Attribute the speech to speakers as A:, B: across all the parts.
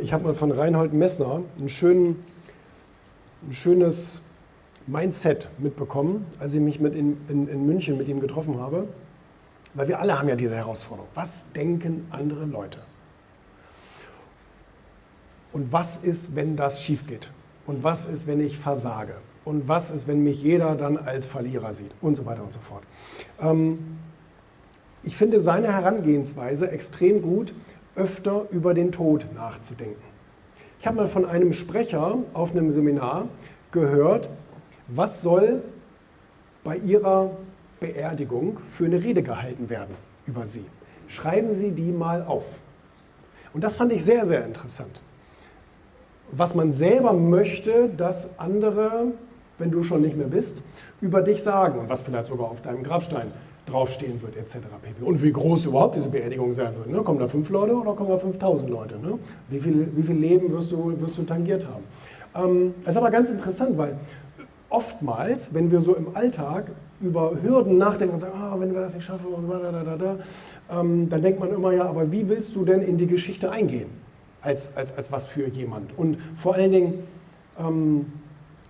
A: ich hab mal von Reinhold Messner einen schönen, ein schönes Mindset mitbekommen, als ich mich mit in, in, in München mit ihm getroffen habe. Weil wir alle haben ja diese Herausforderung. Was denken andere Leute? Und was ist, wenn das schief geht? Und was ist, wenn ich versage? Und was ist, wenn mich jeder dann als Verlierer sieht? Und so weiter und so fort. Ähm, ich finde seine Herangehensweise extrem gut, öfter über den Tod nachzudenken. Ich habe mal von einem Sprecher auf einem Seminar gehört, was soll bei Ihrer Beerdigung für eine Rede gehalten werden über Sie? Schreiben Sie die mal auf. Und das fand ich sehr, sehr interessant. Was man selber möchte, dass andere, wenn du schon nicht mehr bist, über dich sagen und was vielleicht sogar auf deinem Grabstein draufstehen wird, etc. pp. Und wie groß überhaupt diese Beerdigung sein wird. Ne? Kommen da fünf Leute oder kommen da 5000 Leute? Ne? Wie, viel, wie viel Leben wirst du, wirst du tangiert haben? Ähm, das ist aber ganz interessant, weil oftmals, wenn wir so im Alltag über Hürden nachdenken und sagen, ah, wenn wir das nicht schaffen und da, da, da, da, ähm, dann denkt man immer, ja, aber wie willst du denn in die Geschichte eingehen? Als, als, als was für jemand? Und vor allen Dingen, ähm,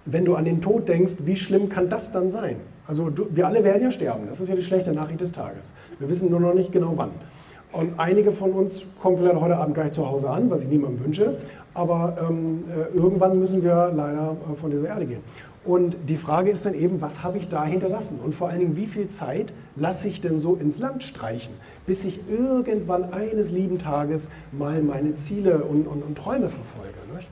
A: wenn du an den Tod denkst, wie schlimm kann das dann sein? Also du, wir alle werden ja sterben, das ist ja die schlechte Nachricht des Tages. Wir wissen nur noch nicht genau wann. Und einige von uns kommen vielleicht heute Abend gar nicht zu Hause an, was ich niemandem wünsche, aber ähm, äh, irgendwann müssen wir leider äh, von dieser Erde gehen. Und die Frage ist dann eben, was habe ich da hinterlassen? Und vor allen Dingen, wie viel Zeit lasse ich denn so ins Land streichen, bis ich irgendwann eines lieben Tages mal meine Ziele und, und, und Träume verfolge? Nicht?